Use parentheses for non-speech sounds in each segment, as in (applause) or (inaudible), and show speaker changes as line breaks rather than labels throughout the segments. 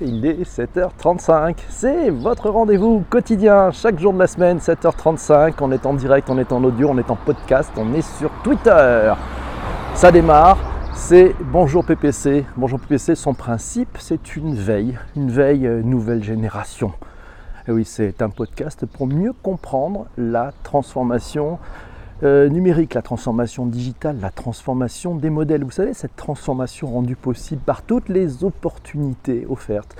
il est 7h35. C'est votre rendez-vous quotidien, chaque jour de la semaine, 7h35. On est en direct, on est en audio, on est en podcast, on est sur Twitter. Ça démarre, c'est Bonjour PPC. Bonjour PPC, son principe, c'est une veille, une veille euh, nouvelle génération. Et oui, c'est un podcast pour mieux comprendre la transformation euh, numérique, la transformation digitale, la transformation des modèles. Vous savez, cette transformation rendue possible par toutes les opportunités offertes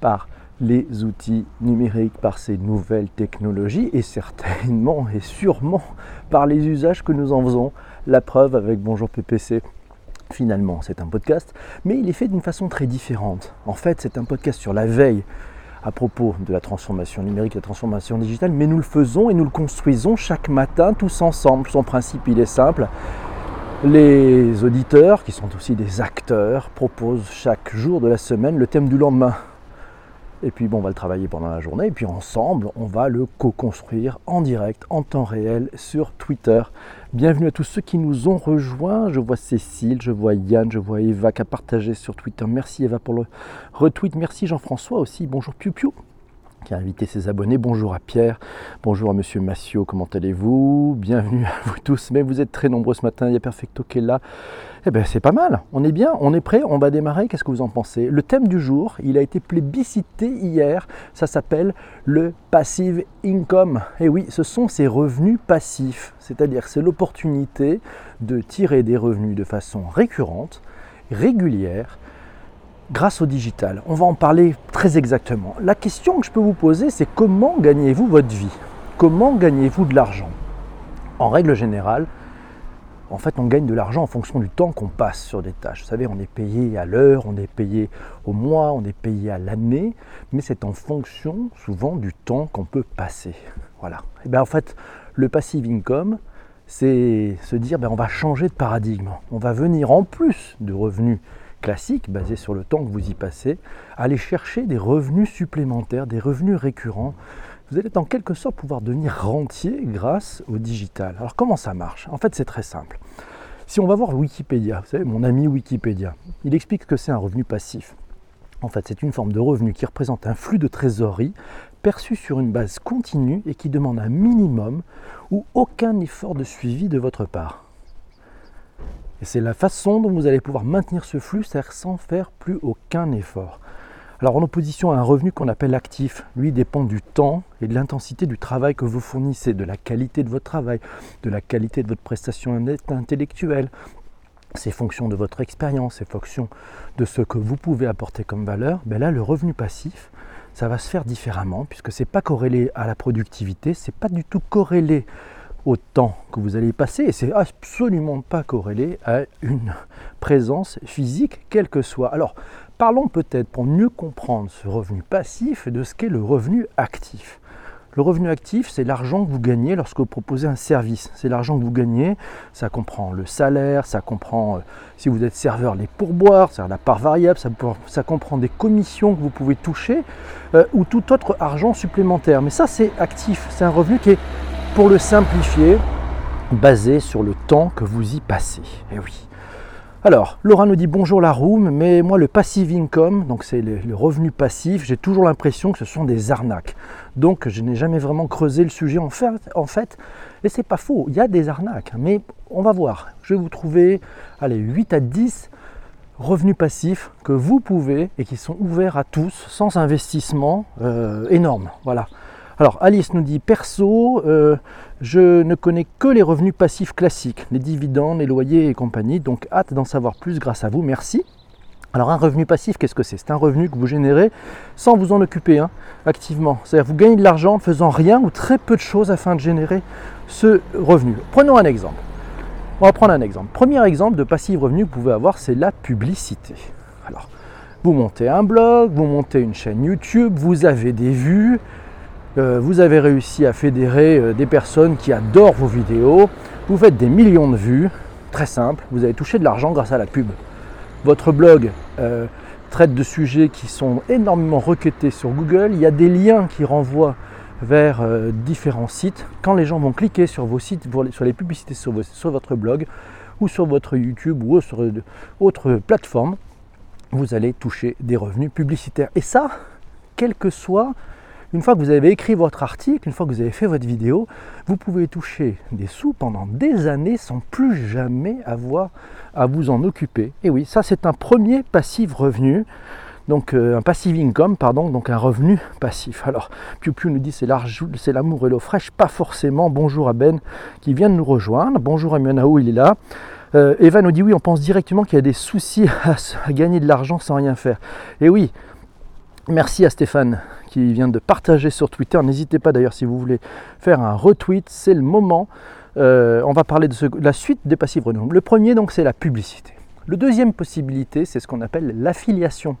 par les outils numériques, par ces nouvelles technologies et certainement (laughs) et sûrement par les usages que nous en faisons. La preuve avec Bonjour PPC. Finalement, c'est un podcast, mais il est fait d'une façon très différente. En fait, c'est un podcast sur la veille, à propos de la transformation numérique, de la transformation digitale, mais nous le faisons et nous le construisons chaque matin tous ensemble. Son principe, il est simple. Les auditeurs, qui sont aussi des acteurs, proposent chaque jour de la semaine le thème du lendemain. Et puis bon, on va le travailler pendant la journée, et puis ensemble, on va le co-construire en direct, en temps réel, sur Twitter. Bienvenue à tous ceux qui nous ont rejoints. Je vois Cécile, je vois Yann, je vois Eva qui a partagé sur Twitter. Merci Eva pour le retweet. Merci Jean-François aussi. Bonjour Piu Piu qui a invité ses abonnés. Bonjour à Pierre, bonjour à Monsieur Massio, comment allez-vous? Bienvenue à vous tous, mais vous êtes très nombreux ce matin, il y a Perfecto qui est là. Eh bien c'est pas mal, on est bien, on est prêt, on va démarrer, qu'est-ce que vous en pensez? Le thème du jour, il a été plébiscité hier, ça s'appelle le passive income. Et eh oui, ce sont ces revenus passifs, c'est-à-dire c'est l'opportunité de tirer des revenus de façon récurrente, régulière, grâce au digital. On va en parler très exactement. La question que je peux vous poser, c'est comment gagnez-vous votre vie? Comment gagnez-vous de l'argent? En règle générale, en fait, on gagne de l'argent en fonction du temps qu'on passe sur des tâches. Vous savez, on est payé à l'heure, on est payé au mois, on est payé à l'année, mais c'est en fonction souvent du temps qu'on peut passer. Voilà. Et bien en fait, le passive income, c'est se dire ben, on va changer de paradigme. On va venir en plus de revenus classique, basé sur le temps que vous y passez, aller chercher des revenus supplémentaires, des revenus récurrents. Vous allez en quelque sorte pouvoir devenir rentier grâce au digital. Alors comment ça marche? En fait c'est très simple. Si on va voir Wikipédia, vous savez, mon ami Wikipédia, il explique que c'est un revenu passif. En fait, c'est une forme de revenu qui représente un flux de trésorerie perçu sur une base continue et qui demande un minimum ou aucun effort de suivi de votre part. Et c'est la façon dont vous allez pouvoir maintenir ce flux, c'est-à-dire sans faire plus aucun effort. Alors en opposition à un revenu qu'on appelle actif, lui dépend du temps et de l'intensité du travail que vous fournissez, de la qualité de votre travail, de la qualité de votre prestation intellectuelle. C'est fonction de votre expérience, c'est fonction de ce que vous pouvez apporter comme valeur. Ben là, le revenu passif, ça va se faire différemment puisque ce n'est pas corrélé à la productivité, c'est pas du tout corrélé au temps que vous allez passer et c'est absolument pas corrélé à une présence physique quelle que soit. Alors parlons peut-être pour mieux comprendre ce revenu passif de ce qu'est le revenu actif. Le revenu actif, c'est l'argent que vous gagnez lorsque vous proposez un service. C'est l'argent que vous gagnez, ça comprend le salaire, ça comprend, euh, si vous êtes serveur, les pourboires, c'est la part variable, ça, ça, comprend des commissions que vous pouvez toucher euh, ou tout autre argent supplémentaire. Mais ça, c'est actif, c'est un revenu qui est pour le simplifier, basé sur le temps que vous y passez. Eh oui. Alors, Laura nous dit bonjour la room, mais moi le passive income, donc c'est le, revenu passif, j'ai toujours l'impression que ce sont des arnaques. Donc je n'ai jamais vraiment creusé le sujet en fait, en fait et c'est pas faux, il y a des arnaques, mais on va voir. Je vais vous trouver allez, 8 à 10 revenus passifs que vous pouvez et qui sont ouverts à tous sans investissement euh, énorme. Voilà. Alors Alice nous dit perso, euh, je ne connais que les revenus passifs classiques, les dividendes, les loyers et compagnie, donc hâte d'en savoir plus grâce à vous, merci. Alors un revenu passif, qu'est-ce que c'est? C'est un revenu que vous générez sans vous en occuper hein, activement. C'est-à-dire vous gagnez de l'argent en faisant rien ou très peu de choses afin de générer ce revenu. Prenons un exemple. On va prendre un exemple. Premier exemple de passif revenu que vous pouvez avoir, c'est la publicité. Alors, vous montez un blog, vous montez une chaîne YouTube, vous avez des vues, vous avez réussi à fédérer euh, des personnes qui adorent vos vidéos, vous faites des millions de vues, très simple, vous avez touché de l'argent grâce à la pub. Votre blog euh, traite de sujets qui sont énormément requêtés sur Google, il y a des liens qui renvoient vers différents sites. Quand les gens vont cliquer sur vos sites, sur les publicités sur, votre blog ou sur votre YouTube ou sur autre plateforme, vous allez toucher des revenus publicitaires. Et ça, quel que soit, une fois que vous avez écrit votre article, une fois que vous avez fait votre vidéo, vous pouvez toucher des sous pendant des années sans plus jamais avoir à vous en occuper. Et oui, ça c'est un premier passif revenu donc euh, un passive income, pardon, donc un revenu passif. Alors, Piu Piu nous dit c'est l'amour et l'eau fraîche, pas forcément. Bonjour à Ben qui vient de nous rejoindre. Bonjour à Mionao, il est là. Euh, Eva nous dit oui, on pense directement qu'il y a des soucis (laughs) à, gagner de l'argent sans rien faire. Et oui, merci à Stéphane qui vient de partager sur Twitter. N'hésitez pas d'ailleurs si vous voulez faire un retweet, c'est le moment. Euh, on va parler de, de, la suite des passifs renouvelables. Le premier donc c'est la publicité. Le deuxième possibilité, c'est ce qu'on appelle l'affiliation.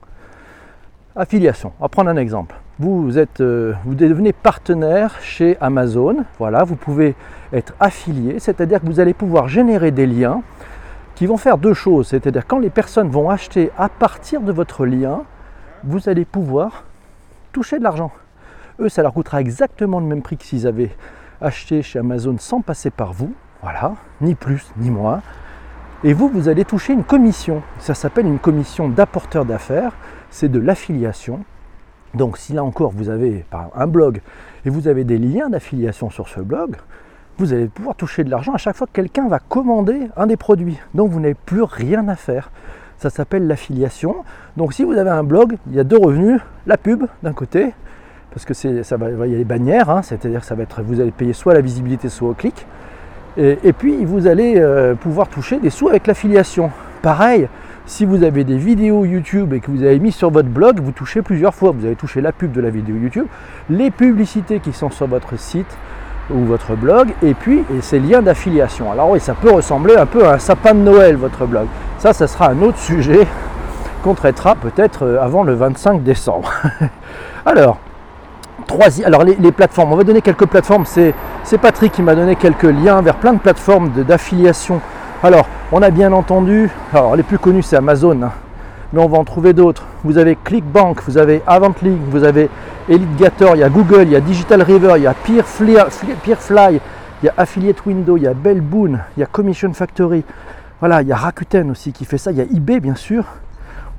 Affiliation. On va prendre un exemple. Vous, êtes, euh, vous devenez partenaire chez Amazon. Voilà, vous pouvez être affilié, c'est-à-dire que vous allez pouvoir générer des liens qui vont faire deux choses. C'est-à-dire quand les personnes vont acheter à partir de votre lien, vous allez pouvoir toucher de l'argent. Eux, ça leur coûtera exactement le même prix que s'ils avaient acheté chez Amazon sans passer par vous. Voilà, ni plus ni moins. Et vous, vous allez toucher une commission. Ça s'appelle une commission d'apporteur d'affaires c'est de l'affiliation. Donc si là encore vous avez un blog et vous avez des liens d'affiliation sur ce blog, vous allez pouvoir toucher de l'argent à chaque fois que quelqu'un va commander un des produits. Donc vous n'avez plus rien à faire. Ça s'appelle l'affiliation. Donc si vous avez un blog, il y a deux revenus, la pub d'un côté, parce que ça va, il y a les bannières, hein, c'est-à-dire que ça va être, vous allez payer soit la visibilité, soit au clic. Et, puis vous allez euh, pouvoir toucher des sous avec l'affiliation. Pareil, si vous avez des vidéos YouTube et que vous avez mis sur votre blog, vous touchez plusieurs fois. Vous avez touché la pub de la vidéo YouTube, les publicités qui sont sur votre site ou votre blog, et puis ces liens d'affiliation. Alors oui, ça peut ressembler un peu à un sapin de Noël, votre blog. Ça, ça sera un autre sujet (laughs) qu'on traitera peut-être euh, avant le 25 décembre. (laughs) alors, troisième, alors les, plateformes, on va donner quelques plateformes. C'est Patrick qui m'a donné quelques liens vers plein de plateformes d'affiliation alors, on a bien entendu, alors les plus connus c'est Amazon, hein, mais on va en trouver d'autres. Vous avez ClickBank, vous avez Avantlink, vous avez EliteGator, il y a Google, il y a Digital River, il y a Peerfly, il y a Affiliate Window, il y a Bellboon, il y a Commission Factory. Voilà, il y a Rakuten aussi qui fait ça, il y a eBay bien sûr,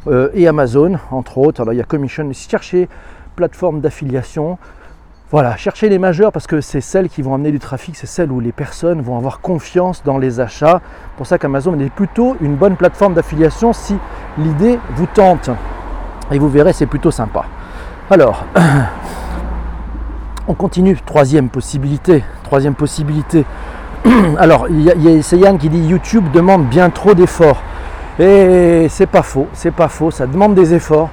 euh, et Amazon entre autres. Alors il y a Commission, cherchez plateforme d'affiliation, voilà, cherchez les majeurs parce que c'est celles qui vont amener du trafic, c'est celles où les personnes vont avoir confiance dans les achats. Pour ça qu'Amazon est plutôt une bonne plateforme d'affiliation si l'idée vous tente. Et vous verrez, c'est plutôt sympa. Alors, (clears throat) on continue. Troisième possibilité. Troisième possibilité. (clears throat) Alors, il y a, Yann qui dit YouTube demande bien trop d'efforts. Et c'est pas faux, c'est pas faux, ça demande des efforts.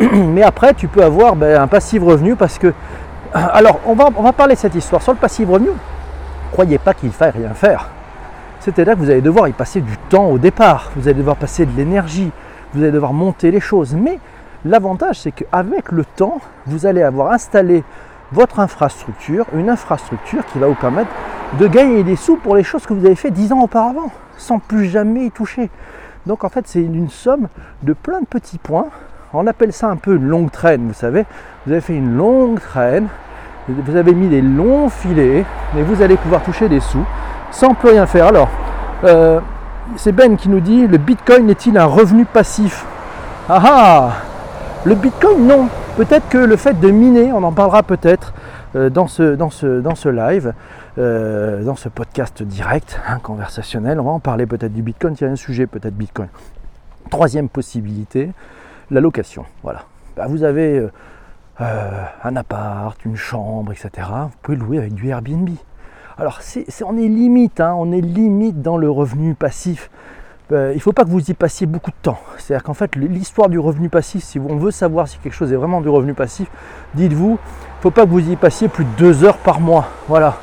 (clears throat) Mais après, tu peux avoir ben, un passif revenu parce que alors, on va, parler cette histoire. Sur le passif revenu, croyez pas qu'il faille rien faire. C'est-à-dire que vous allez devoir y passer du temps au départ, vous allez devoir passer de l'énergie, vous allez devoir monter les choses. Mais l'avantage, c'est qu'avec le temps, vous allez avoir installé votre infrastructure, une infrastructure qui va vous permettre de gagner des sous pour les choses que vous avez fait dix ans auparavant, sans plus jamais y toucher. Donc en fait, c'est une somme de plein de petits points on appelle ça un peu une longue traîne, vous savez. Vous avez fait une longue traîne, vous avez mis des longs filets, et vous allez pouvoir toucher des sous sans plus rien faire. Alors, euh, c'est Ben qui nous dit, le Bitcoin est-il un revenu passif? Ah ah Le Bitcoin, non. Peut-être que le fait de miner, on en parlera peut-être euh, dans ce live, euh, dans ce podcast direct, hein, conversationnel. On va en parler peut-être du Bitcoin, il y a un sujet peut-être Bitcoin. Troisième possibilité, la location. Voilà. Bah, vous avez euh, euh, un appart, une chambre, etc. Vous pouvez louer avec du Airbnb. Alors c'est, on est limite, hein, on est limite dans le revenu passif. Euh, il ne faut pas que vous y passiez beaucoup de temps. C'est-à-dire qu'en fait, l'histoire du revenu passif, si on veut savoir si quelque chose est vraiment du revenu passif, dites-vous, il ne faut pas que vous y passiez plus de deux heures par mois. Voilà.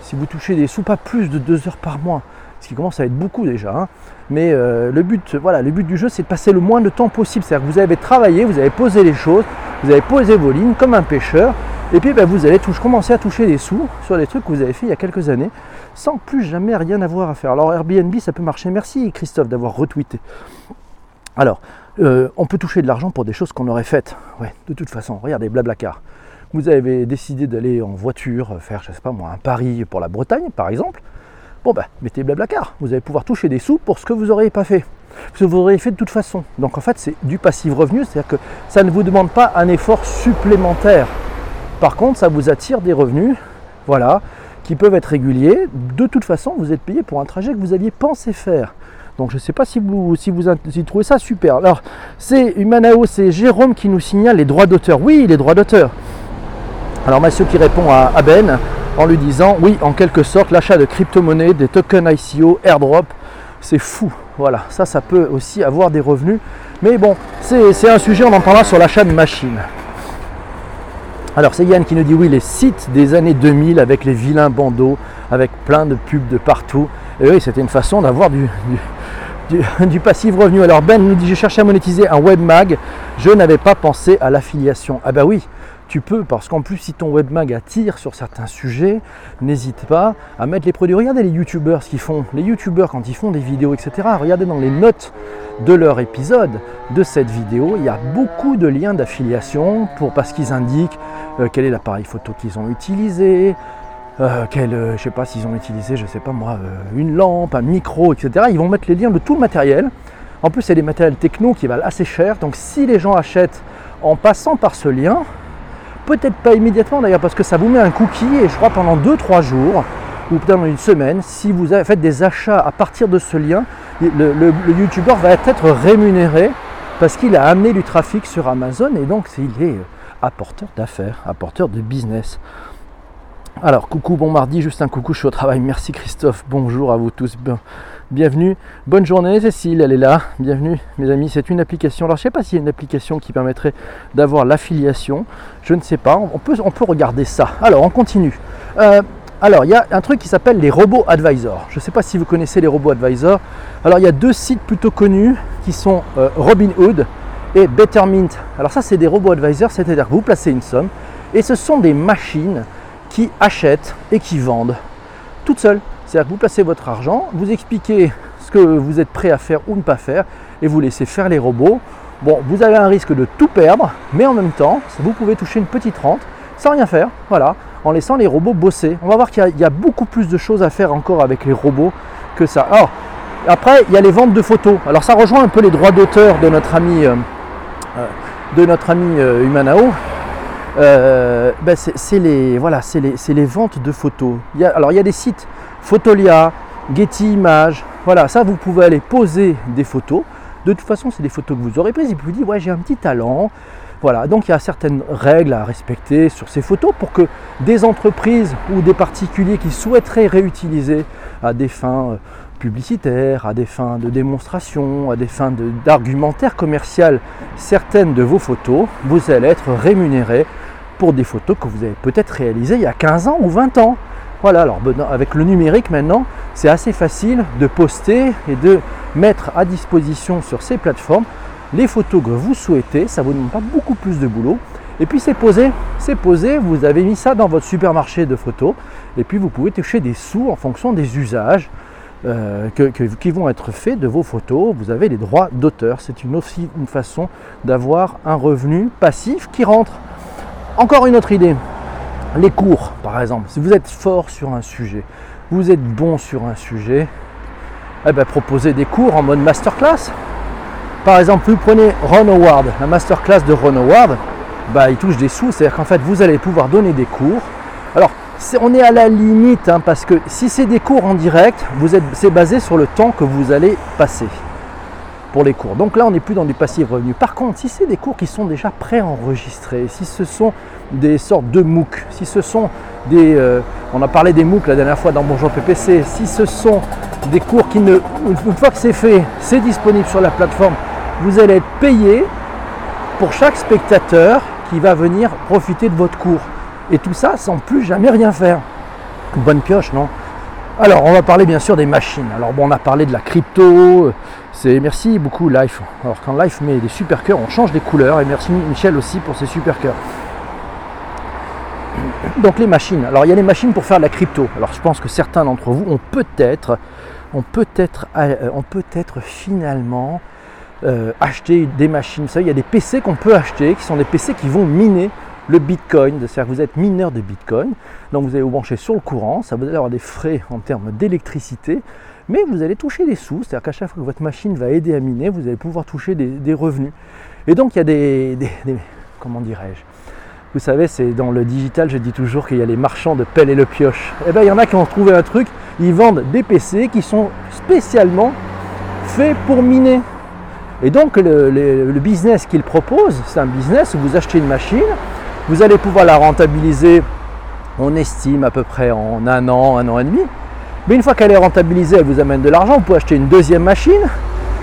Si vous touchez des sous, pas plus de deux heures par mois ce qui commence à être beaucoup déjà. Hein. Mais euh, le, but, voilà, le but du jeu, c'est de passer le moins de temps possible. C'est-à-dire que vous avez travaillé, vous avez posé les choses, vous avez posé vos lignes comme un pêcheur, et puis ben, vous allez commencer à toucher des sous sur des trucs que vous avez fait il y a quelques années, sans plus jamais rien avoir à faire. Alors Airbnb, ça peut marcher. Merci Christophe d'avoir retweeté. Alors, euh, on peut toucher de l'argent pour des choses qu'on aurait faites. Ouais, de toute façon, regardez, Blablacar. Vous avez décidé d'aller en voiture faire, je sais pas moi, un pari pour la Bretagne, par exemple. Bon ben, mettez Blablacar, vous allez pouvoir toucher des sous pour ce que vous n'auriez pas fait. Parce que vous auriez fait de toute façon. Donc en fait, c'est du passif revenu, c'est-à-dire que ça ne vous demande pas un effort supplémentaire. Par contre, ça vous attire des revenus, voilà, qui peuvent être réguliers. De toute façon, vous êtes payé pour un trajet que vous aviez pensé faire. Donc je ne sais pas si vous, si vous trouvez ça super. Alors, c'est Humanao, c'est Jérôme qui nous signale les droits d'auteur. Oui, les droits d'auteur. Alors Mathieu qui répond à, Ben en lui disant oui, en quelque sorte, l'achat de crypto-monnaies, des tokens ICO, airdrop, c'est fou. Voilà, ça, ça peut aussi avoir des revenus. Mais bon, c'est un sujet, on en parlera sur l'achat de machines. Alors c'est Yann qui nous dit oui, les sites des années 2000 avec les vilains bandeaux, avec plein de pubs de partout. Et oui, c'était une façon d'avoir du, (laughs) passif revenu. Alors Ben nous dit je cherchais à monétiser un web mag, je n'avais pas pensé à l'affiliation. Ah bah oui, tu peux, parce qu'en plus, si ton webmag attire sur certains sujets, n'hésite pas à mettre les produits. Regardez les youtubeurs ce qu'ils font. Les youtubeurs, quand ils font des vidéos, etc., regardez dans les notes de leur épisode de cette vidéo, il y a beaucoup de liens d'affiliation pour parce qu'ils indiquent euh, quel est l'appareil photo qu'ils ont utilisé, euh, quel, euh, je sais pas s'ils ont utilisé, je sais pas moi, une lampe, un micro, etc. Ils vont mettre les liens de tout le matériel. En plus, c'est des matériels techno qui valent assez cher. Donc, si les gens achètent en passant par ce lien, Peut-être pas immédiatement d'ailleurs parce que ça vous met un cookie et je crois pendant 2-3 jours ou peut-être une semaine, si vous faites des achats à partir de ce lien, le, youtubeur va être rémunéré parce qu'il a amené du trafic sur Amazon et donc il est apporteur d'affaires, apporteur de business. Alors, coucou, bon mardi, juste un coucou, je suis au travail. Merci Christophe, bonjour à vous tous bienvenue. Bonne journée Cécile, elle est là. Bienvenue mes amis, c'est une application. Alors je ne sais pas s'il y a une application qui permettrait d'avoir l'affiliation. Je ne sais pas, on peut, regarder ça. Alors on continue. Euh, alors il y a un truc qui s'appelle les robots advisors. Je ne sais pas si vous connaissez les robots advisors. Alors il y a deux sites plutôt connus qui sont euh, Robinhood et Bettermint. Alors ça c'est des robots advisors, c'est-à-dire que vous placez une somme et ce sont des machines qui achètent et qui vendent toutes seules. C'est-à-dire que vous placez votre argent, vous expliquez ce que vous êtes prêt à faire ou ne pas faire, et vous laissez faire les robots. Bon, vous avez un risque de tout perdre, mais en même temps, vous pouvez toucher une petite rente sans rien faire, voilà, en laissant les robots bosser. On va voir qu'il y, a beaucoup plus de choses à faire encore avec les robots que ça. Alors, après, il y a les ventes de photos. Alors, ça rejoint un peu les droits d'auteur de notre ami, euh, euh, de notre ami euh, Humanao. Ben, c'est les, voilà, les, les, ventes de photos. Alors, il y a des sites Photolia, Getty Images. Voilà, ça vous pouvez aller poser des photos. De toute façon, c'est des photos que vous aurez prises et puis vous dites ouais j'ai un petit talent. Voilà, donc il y a certaines règles à respecter sur ces photos pour que des entreprises ou des particuliers qui souhaiteraient réutiliser à des fins euh, publicitaires, à des fins de démonstration, à des fins d'argumentaire commercial certaines de vos photos, vous allez être rémunéré pour des photos que vous avez peut-être réalisées il y a 15 ans ou 20 ans. Voilà, alors avec le numérique maintenant, c'est assez facile de poster et de mettre à disposition sur ces plateformes les photos que vous souhaitez. Ça vous demande pas beaucoup plus de boulot. Et puis c'est posé, c'est posé, vous avez mis ça dans votre supermarché de photos et puis vous pouvez toucher des sous en fonction des usages euh, qui vont être faits de vos photos. Vous avez les droits d'auteur. C'est une aussi une façon d'avoir un revenu passif qui rentre. Encore une autre idée, les cours, par exemple, si vous êtes fort sur un sujet, vous êtes bon sur un sujet, eh ben, proposez des cours en mode masterclass. Par exemple, vous prenez Ron Howard, la masterclass de Ron Howard, bah, il touche des sous, c'est-à-dire qu'en fait, vous allez pouvoir donner des cours. Alors, on est à la limite, hein, parce que si c'est des cours en direct, c'est basé sur le temps que vous allez passer les cours. Donc là, on n'est plus dans du passif revenu. Par contre, si c'est des cours qui sont déjà préenregistrés, si ce sont des sortes de MOOC, si ce sont des... Euh, on a parlé des MOOC la dernière fois dans Bonjour PPC, si ce sont des cours qui ne... Une fois que c'est fait, c'est disponible sur la plateforme, vous allez être payé pour chaque spectateur qui va venir profiter de votre cours. Et tout ça sans plus jamais rien faire. Bonne pioche, non? Alors, on va parler bien sûr des machines. Alors, bon, on a parlé de la crypto. C'est merci beaucoup Life. Alors, quand Life met des super cœurs, on change des couleurs. Et merci Michel aussi pour ses super cœurs. Donc, les machines. Alors, il y a les machines pour faire de la crypto. Alors, je pense que certains d'entre vous ont peut-être, ont peut-être, euh, finalement euh, acheté des machines. Il y a des PC qu'on peut acheter, qui sont des PC qui vont miner le Bitcoin, c'est-à-dire que vous êtes mineur de Bitcoin, donc vous allez vous brancher sur le courant, ça vous allez avoir des frais en termes d'électricité, mais vous allez toucher des sous, c'est-à-dire qu'à chaque fois que votre machine va aider à miner, vous allez pouvoir toucher des, revenus. Et donc il y a des, comment dirais-je? Vous savez, c'est dans le digital, je dis toujours qu'il y a les marchands de pelle et le pioche. Eh bien il y en a qui ont trouvé un truc, ils vendent des PC qui sont spécialement faits pour miner. Et donc le business qu'ils proposent, c'est un business où vous achetez une machine, vous allez pouvoir la rentabiliser, on estime à peu près en un an, un an et demi. Mais une fois qu'elle est rentabilisée, elle vous amène de l'argent, vous pouvez acheter une deuxième machine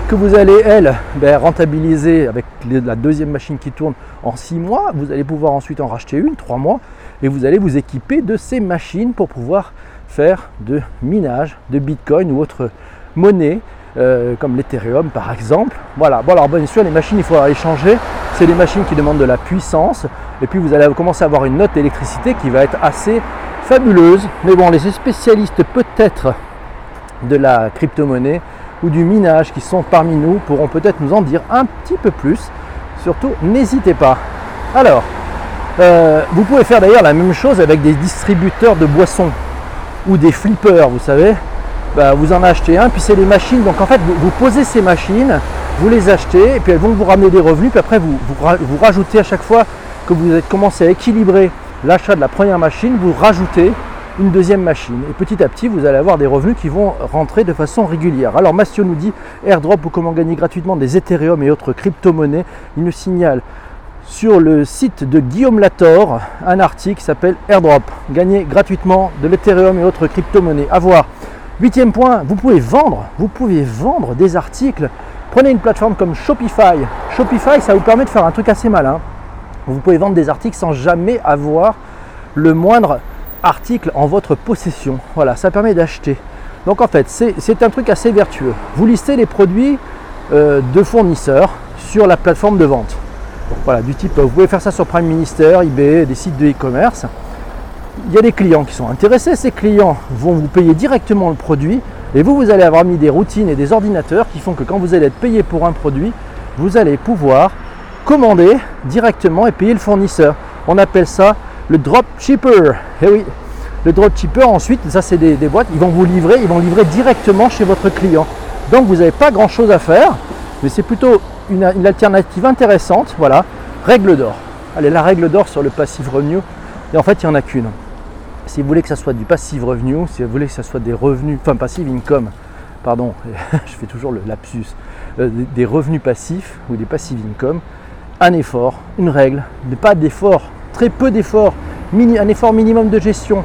que vous allez, elle, ben, rentabiliser avec la deuxième machine qui tourne en six mois. Vous allez pouvoir ensuite en racheter une, trois mois, et vous allez vous équiper de ces machines pour pouvoir faire de minage, de bitcoin ou autre monnaie, euh, comme l'Ethereum par exemple. Voilà, bon alors bien sûr les machines il faudra les changer, c'est des machines qui demandent de la puissance, et puis vous allez commencer à avoir une note d'électricité qui va être assez fabuleuse. Mais bon, les spécialistes peut-être de la crypto-monnaie ou du minage qui sont parmi nous pourront peut-être nous en dire un petit peu plus. Surtout, n'hésitez pas. Alors, euh, vous pouvez faire d'ailleurs la même chose avec des distributeurs de boissons ou des flippers, vous savez. Bah, vous en achetez un, puis c'est les machines. Donc en fait, vous, posez ces machines, vous les achetez, et puis elles vont vous ramener des revenus. Puis après, vous, vous rajoutez à chaque fois que vous avez commencé à équilibrer l'achat de la première machine, vous rajoutez une deuxième machine. Et petit à petit, vous allez avoir des revenus qui vont rentrer de façon régulière. Alors Mastio nous dit airdrop ou comment gagner gratuitement des Ethereum et autres crypto-monnaies. Il nous signale sur le site de Guillaume Lator un article qui s'appelle Airdrop. Gagner gratuitement de l'Ethereum et autres crypto-monnaies. À voir. Huitième point, vous pouvez vendre, vous pouvez vendre des articles. Prenez une plateforme comme Shopify. Shopify, ça vous permet de faire un truc assez malin. Vous pouvez vendre des articles sans jamais avoir le moindre article en votre possession. Voilà, ça permet d'acheter. Donc en fait, c'est un truc assez vertueux. Vous listez les produits euh, de fournisseurs sur la plateforme de vente. Voilà, du type, vous pouvez faire ça sur Prime Minister, eBay, des sites de e-commerce. Il y a des clients qui sont intéressés. Ces clients vont vous payer directement le produit et vous, vous allez avoir mis des routines et des ordinateurs qui font que quand vous allez être payé pour un produit, vous allez pouvoir commander directement et payer le fournisseur. On appelle ça le dropshipper. Et eh oui, le dropshipper ensuite, ça c'est des, boîtes, ils vont vous livrer, ils vont livrer directement chez votre client. Donc vous n'avez pas grand chose à faire, mais c'est plutôt une, alternative intéressante. Voilà, règle d'or. Allez, la règle d'or sur le passive revenue, et en fait il n'y en a qu'une. Si vous voulez que ça soit du passive revenue, si vous voulez que ça soit des revenus, enfin passive income, pardon, (laughs) je fais toujours le lapsus, euh, des revenus passifs ou des passive income, un effort, une règle, pas d'effort, très peu d'efforts, un effort minimum de gestion,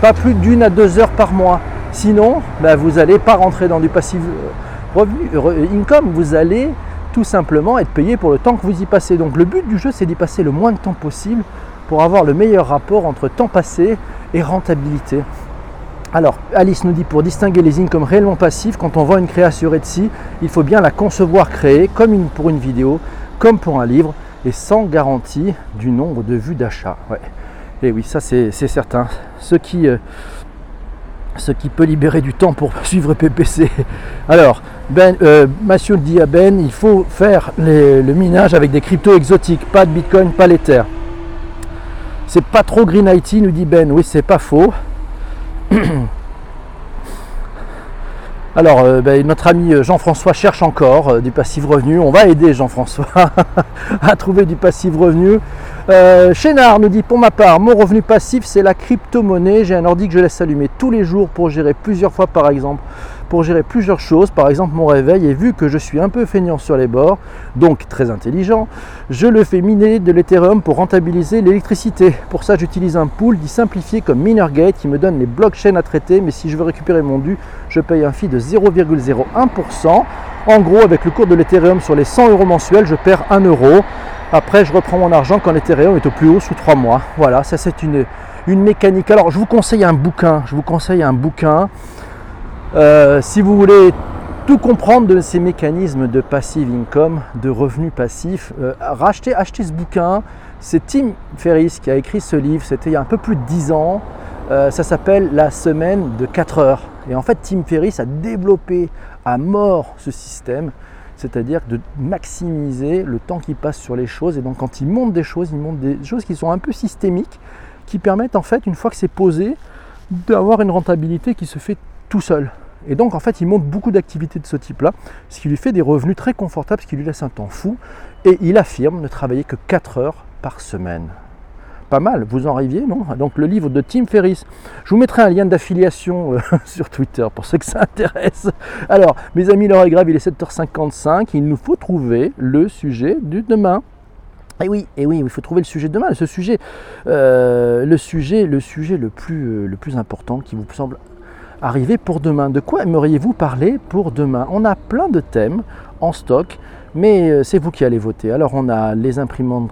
pas plus d'une à deux heures par mois. Sinon, ben, vous n'allez pas rentrer dans du passif euh, revenu, euh, income, vous allez tout simplement être payé pour le temps que vous y passez. Donc le but du jeu, c'est d'y passer le moins de temps possible pour avoir le meilleur rapport entre temps passé et rentabilité. Alors, Alice nous dit pour distinguer les incomes réellement passifs, quand on vend une création Etsy, il faut bien la concevoir créée comme pour une vidéo, comme pour un livre, et sans garantie du nombre de vues d'achat. Et oui, ça c'est certain. Ce qui, euh, ce qui peut libérer du temps pour (laughs) suivre PPC. Alors, ben, euh, Mathieu dit à Ben, il faut faire le minage avec des cryptos exotiques, pas de Bitcoin, pas l'Ether. C'est pas trop Green IT, nous dit Ben. Oui, c'est pas faux. (coughs) Alors, euh, ben, notre ami euh, Jean-François cherche encore euh, du passif revenu. On va aider Jean-François (laughs) à trouver du passif revenu. Chénard nous dit Pour ma part, mon revenu passif, c'est la crypto-monnaie. J'ai un ordi que je laisse allumer tous les jours pour gérer plusieurs fois, par exemple, pour gérer plusieurs choses, par exemple mon réveil, et vu que je suis un peu feignant sur les bords, donc très intelligent, je le fais miner de l'Ethereum pour rentabiliser l'électricité. Pour ça, j'utilise un pool dit simplifié comme MinerGate qui me donne les blockchains à traiter, mais si je veux récupérer mon dû, je paye un fee de 0,01%. En gros, avec le cours de l'Ethereum sur les 100 euros mensuels, je perds 1 euro. Après, je reprends mon argent quand l'Ethereum est au plus haut sous 3 mois. Voilà, ça c'est une, une mécanique. Alors, je vous conseille un bouquin. Je vous conseille un bouquin. Euh, si vous voulez tout comprendre de ces mécanismes de passive income, de revenus passifs, euh, rachetez, achetez ce bouquin. C'est Tim Ferriss qui a écrit ce livre, c'était il y a un peu plus de 10 ans. Euh, ça s'appelle La semaine de 4 heures. Et en fait, Tim Ferriss a développé à mort ce système, c'est-à-dire de maximiser le temps qu'il passe sur les choses. Et donc, quand il monte des choses, il monte des choses qui sont un peu systémiques, qui permettent en fait, une fois que c'est posé, d'avoir une rentabilité qui se fait tout seul. Et donc en fait il monte beaucoup d'activités de ce type-là, ce qui lui fait des revenus très confortables, ce qui lui laisse un temps fou. Et il affirme ne travailler que 4 heures par semaine. Pas mal, vous en rêviez, non? Donc le livre de Tim Ferriss. Je vous mettrai un lien d'affiliation euh, (laughs) sur Twitter pour ceux que ça intéresse. Alors, mes amis, l'heure est grave, il est 7h55. Il nous faut trouver le sujet du demain. Et eh oui, et eh oui, il faut trouver le sujet de demain. Ce sujet, euh, le sujet, le sujet le plus, euh, le plus important qui vous semble arriver pour demain. De quoi aimeriez-vous parler pour demain? On a plein de thèmes en stock, mais c'est vous qui allez voter. Alors on a les imprimantes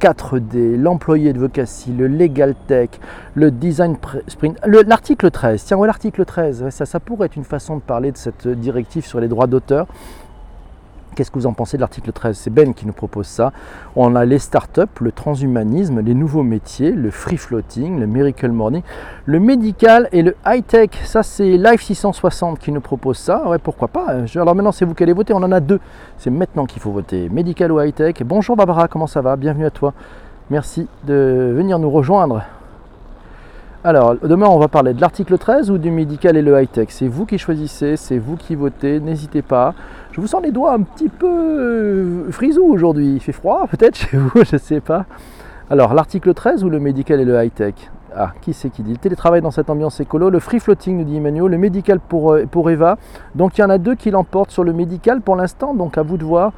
4D, l'employé de le Legal Tech, le Design Sprint, l'article 13. Tiens, ouais, l'article 13, ça, ça pourrait être une façon de parler de cette directive sur les droits d'auteur. Qu'est-ce que vous en pensez de l'article 13 C'est Ben qui nous propose ça. On a les startups, le transhumanisme, les nouveaux métiers, le free floating, le miracle morning, le médical et le high tech. Ça, c'est Life 660 qui nous propose ça. Ouais, pourquoi pas? Alors maintenant, c'est vous qui allez voter. On en a deux. C'est maintenant qu'il faut voter. Médical ou high tech. Bonjour Barbara, comment ça va? Bienvenue à toi. Merci de venir nous rejoindre. Alors, demain, on va parler de l'article 13 ou du médical et le high-tech? C'est vous qui choisissez, c'est vous qui votez, n'hésitez pas. Je vous sens les doigts un petit peu euh, frisous aujourd'hui. Il fait froid peut-être (laughs) chez vous, je ne sais pas. Alors, l'article 13 ou le médical et le high-tech? Ah, qui c'est qui dit? Le télétravail dans cette ambiance écolo, le free floating, nous dit Emmanuel, le médical pour, euh, pour Eva. Donc il y en a deux qui l'emportent sur le médical pour l'instant, donc à vous de voir.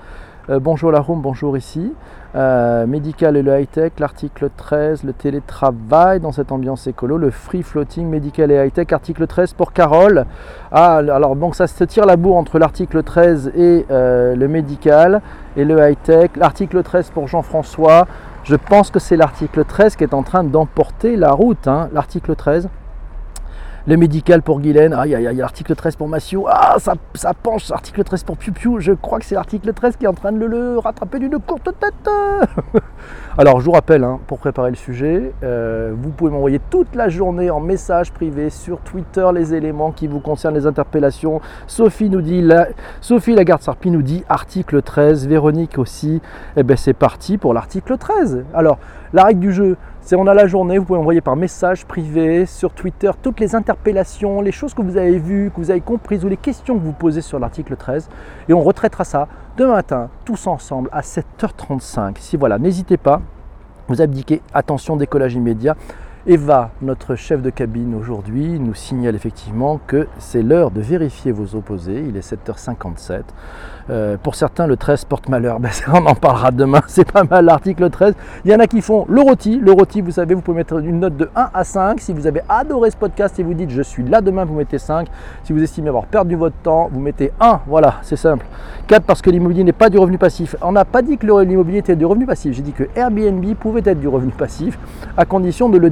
Euh, bonjour la room, bonjour ici. Euh, médical et le high-tech, l'article 13, le télétravail dans cette ambiance écolo, le free floating, médical et high-tech, article 13 pour Carole. Ah, alors donc ça se tire la bourre entre l'article 13 et euh, le médical et le high-tech. L'article 13 pour Jean-François. Je pense que c'est l'article 13 qui est en train d'emporter la route. Hein. L'article 13 le médical pour Guylaine, ah, il y a, l'article 13 pour Massio, ah, ça, ça penche, article 13 pour Piu je crois que c'est l'article 13 qui est en train de le, rattraper d'une courte tête. (laughs) Alors, je vous rappelle, hein, pour préparer le sujet, euh, vous pouvez m'envoyer toute la journée en message privé sur Twitter les éléments qui vous concernent, les interpellations. Sophie nous dit, la, Sophie Lagarde-Sarpi nous dit article 13, Véronique aussi. Eh bien, c'est parti pour l'article 13. Alors, la règle du jeu, c'est on a la journée, vous pouvez envoyer par message privé sur Twitter toutes les interpellations, les choses que vous avez vues, que vous avez comprises ou les questions que vous posez sur l'article 13 et on retraitera ça demain matin tous ensemble à 7h35. Si voilà, n'hésitez pas, vous abdiquez, attention décollage immédiat. Eva, notre chef de cabine aujourd'hui, nous signale effectivement que c'est l'heure de vérifier vos opposés. Il est 7h57. Euh, pour certains, le 13 porte malheur. (laughs) Ben, on en parlera demain. C'est pas mal l'article 13. Il y en a qui font le rôti. Le rôti, vous savez, vous pouvez mettre une note de 1 à 5. Si vous avez adoré ce podcast et vous dites je suis là demain, vous mettez 5. Si vous estimez avoir perdu votre temps, vous mettez 1. Voilà, c'est simple. 4 parce que l'immobilier n'est pas du revenu passif. On n'a pas dit que l'immobilier était du revenu passif. J'ai dit que Airbnb pouvait être du revenu passif à condition de le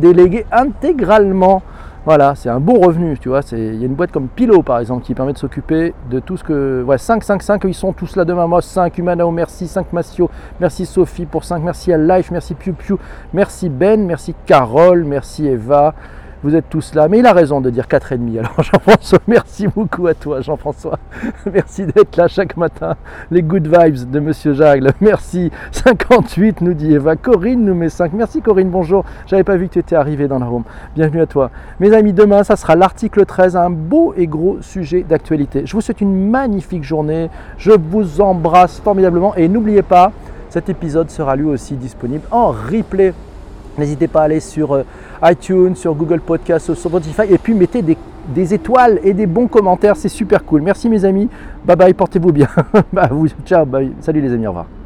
intégralement. Voilà, c'est un bon revenu, tu vois. Il y a une boîte comme Pilo, par exemple, qui permet de s'occuper de tout ce que. Ouais, 5, 5, 5, ils sont tous là demain. Moi, 5, Humanao, merci. 5, Massio, merci Sophie pour 5. Merci à Life, merci Piu Piu, merci Ben, merci Carole, merci Eva. Vous êtes tous là, mais il a raison de dire 4,5. Alors (laughs) Jean-François, merci beaucoup à toi Jean-François. (laughs) Merci d'être là chaque matin. Les good vibes de Monsieur Jagle. Merci. 58 nous dit Eva. Corinne nous met 5. Merci Corinne, bonjour. J'avais pas vu que tu étais arrivé dans la room. Bienvenue à toi. Mes amis, demain, ça sera l'article 13, un beau et gros sujet d'actualité. Je vous souhaite une magnifique journée. Je vous embrasse formidablement et n'oubliez pas, cet épisode sera lui aussi disponible en replay. N'hésitez pas à aller sur euh, iTunes, sur Google Podcast, sur Spotify, et puis mettez des, étoiles et des bons commentaires, c'est super cool. Merci mes amis, bye bye, portez-vous bien. (laughs) bah, ciao, bye. salut les amis, au revoir.